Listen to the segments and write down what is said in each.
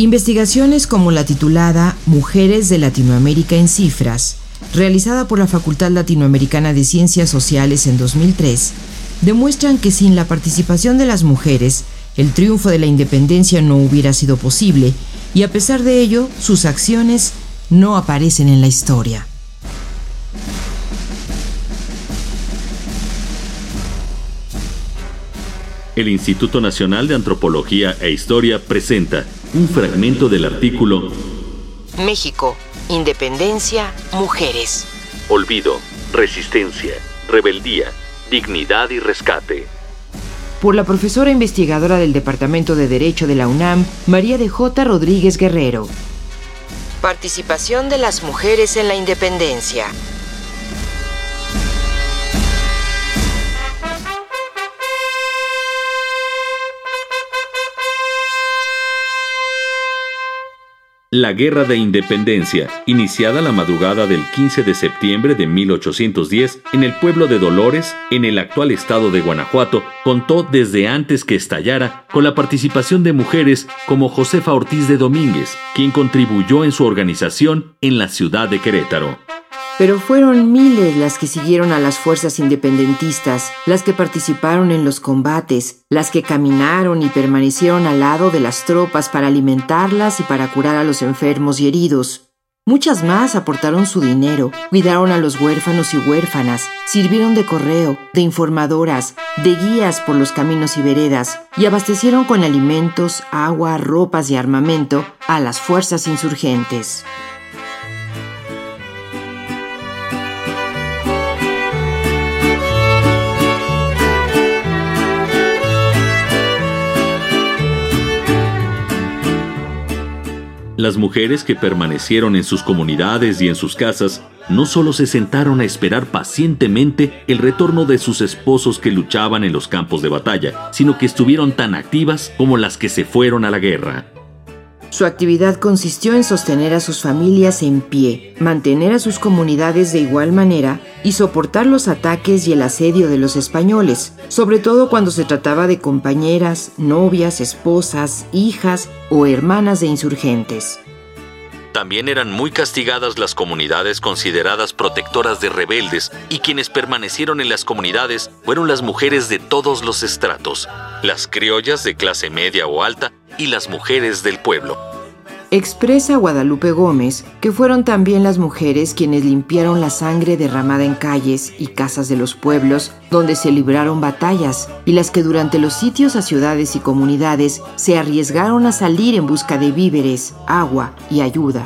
Investigaciones como la titulada Mujeres de Latinoamérica en Cifras, realizada por la Facultad Latinoamericana de Ciencias Sociales en 2003, demuestran que sin la participación de las mujeres, el triunfo de la independencia no hubiera sido posible y a pesar de ello, sus acciones no aparecen en la historia. El Instituto Nacional de Antropología e Historia presenta un fragmento del artículo México, Independencia, Mujeres. Olvido, Resistencia, Rebeldía, Dignidad y Rescate. Por la profesora investigadora del Departamento de Derecho de la UNAM, María de J. Rodríguez Guerrero. Participación de las mujeres en la independencia. La Guerra de Independencia, iniciada la madrugada del 15 de septiembre de 1810 en el pueblo de Dolores, en el actual estado de Guanajuato, contó desde antes que estallara con la participación de mujeres como Josefa Ortiz de Domínguez, quien contribuyó en su organización en la ciudad de Querétaro. Pero fueron miles las que siguieron a las fuerzas independentistas, las que participaron en los combates, las que caminaron y permanecieron al lado de las tropas para alimentarlas y para curar a los enfermos y heridos. Muchas más aportaron su dinero, cuidaron a los huérfanos y huérfanas, sirvieron de correo, de informadoras, de guías por los caminos y veredas, y abastecieron con alimentos, agua, ropas y armamento a las fuerzas insurgentes. Las mujeres que permanecieron en sus comunidades y en sus casas no solo se sentaron a esperar pacientemente el retorno de sus esposos que luchaban en los campos de batalla, sino que estuvieron tan activas como las que se fueron a la guerra. Su actividad consistió en sostener a sus familias en pie, mantener a sus comunidades de igual manera y soportar los ataques y el asedio de los españoles, sobre todo cuando se trataba de compañeras, novias, esposas, hijas o hermanas de insurgentes. También eran muy castigadas las comunidades consideradas protectoras de rebeldes y quienes permanecieron en las comunidades fueron las mujeres de todos los estratos, las criollas de clase media o alta y las mujeres del pueblo. Expresa Guadalupe Gómez que fueron también las mujeres quienes limpiaron la sangre derramada en calles y casas de los pueblos donde se libraron batallas y las que durante los sitios a ciudades y comunidades se arriesgaron a salir en busca de víveres, agua y ayuda.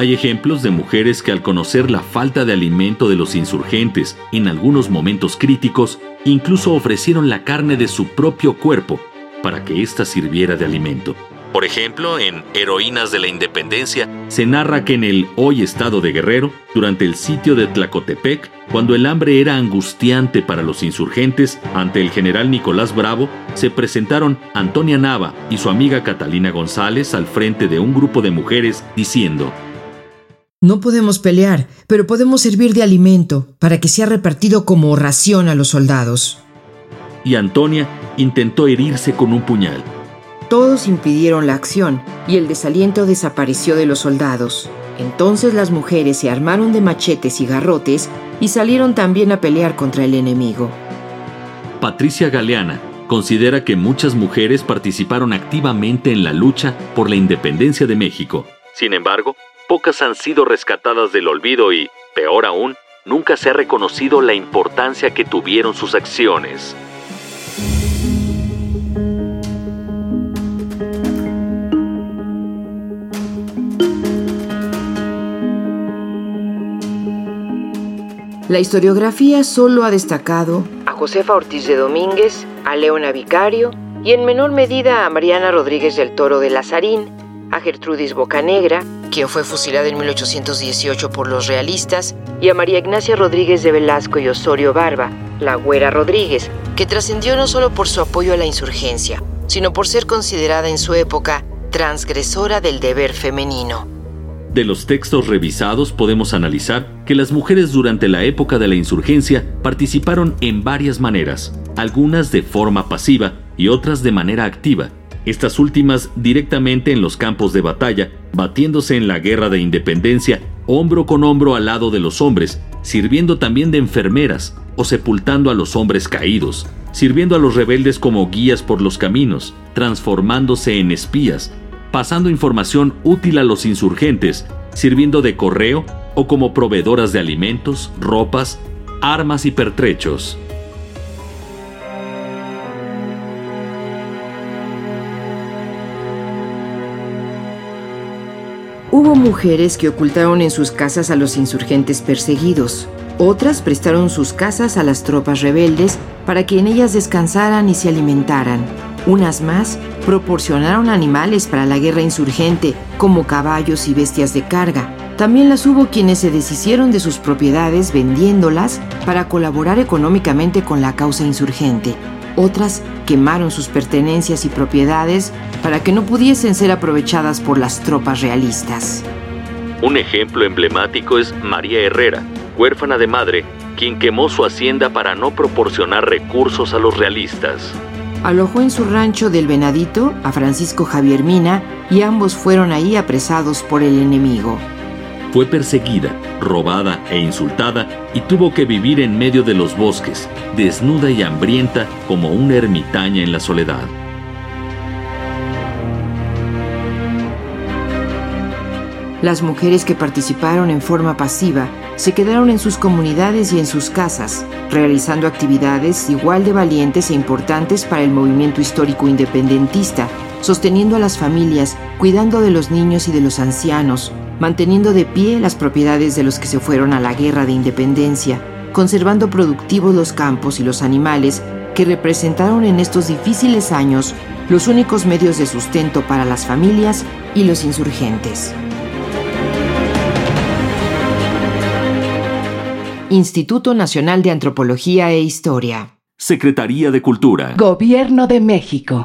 Hay ejemplos de mujeres que al conocer la falta de alimento de los insurgentes en algunos momentos críticos, incluso ofrecieron la carne de su propio cuerpo para que ésta sirviera de alimento. Por ejemplo, en Heroínas de la Independencia se narra que en el hoy estado de Guerrero, durante el sitio de Tlacotepec, cuando el hambre era angustiante para los insurgentes, ante el general Nicolás Bravo, se presentaron Antonia Nava y su amiga Catalina González al frente de un grupo de mujeres diciendo, No podemos pelear, pero podemos servir de alimento para que sea repartido como ración a los soldados. y Antonia intentó herirse con un puñal. Todos impidieron la acción y el desaliento desapareció de los soldados. Entonces las mujeres se armaron de machetes y garrotes y salieron también a pelear contra el enemigo. Patricia Galeana considera que muchas mujeres participaron activamente en la lucha por la independencia de México. Sin embargo, pocas han sido rescatadas del olvido y, peor aún, nunca se ha reconocido la importancia que tuvieron sus acciones. La historiografía solo ha destacado a Josefa Ortiz de Domínguez, a Leona Vicario y en menor medida a Mariana Rodríguez del Toro de Lazarín, a Gertrudis Bocanegra, quien fue fusilada en 1818 por los realistas, y a María Ignacia Rodríguez de Velasco y Osorio Barba, la Güera Rodríguez, que trascendió no solo por su apoyo a la insurgencia, sino por ser considerada en su época transgresora del deber femenino. De los textos revisados podemos analizar que las mujeres durante la época de la insurgencia participaron en varias maneras, algunas de forma pasiva y otras de manera activa, estas últimas directamente en los campos de batalla, batiéndose en la guerra de independencia hombro con hombro al lado de los hombres, sirviendo también de enfermeras o sepultando a los hombres caídos, sirviendo a los rebeldes como guías por los caminos, transformándose en espías, pasando información útil a los insurgentes, sirviendo de correo o como proveedoras de alimentos, ropas, armas y pertrechos. Hubo mujeres que ocultaron en sus casas a los insurgentes perseguidos. Otras prestaron sus casas a las tropas rebeldes para que en ellas descansaran y se alimentaran. Unas más proporcionaron animales para la guerra insurgente, como caballos y bestias de carga. También las hubo quienes se deshicieron de sus propiedades vendiéndolas para colaborar económicamente con la causa insurgente. Otras quemaron sus pertenencias y propiedades para que no pudiesen ser aprovechadas por las tropas realistas. Un ejemplo emblemático es María Herrera, huérfana de madre, quien quemó su hacienda para no proporcionar recursos a los realistas alojó en su rancho del Venadito a Francisco Javier Mina y ambos fueron ahí apresados por el enemigo. Fue perseguida, robada e insultada y tuvo que vivir en medio de los bosques, desnuda y hambrienta como una ermitaña en la soledad. Las mujeres que participaron en forma pasiva se quedaron en sus comunidades y en sus casas, realizando actividades igual de valientes e importantes para el movimiento histórico independentista, sosteniendo a las familias, cuidando de los niños y de los ancianos, manteniendo de pie las propiedades de los que se fueron a la guerra de independencia, conservando productivos los campos y los animales que representaron en estos difíciles años los únicos medios de sustento para las familias y los insurgentes. Instituto Nacional de Antropología e Historia. Secretaría de Cultura. Gobierno de México.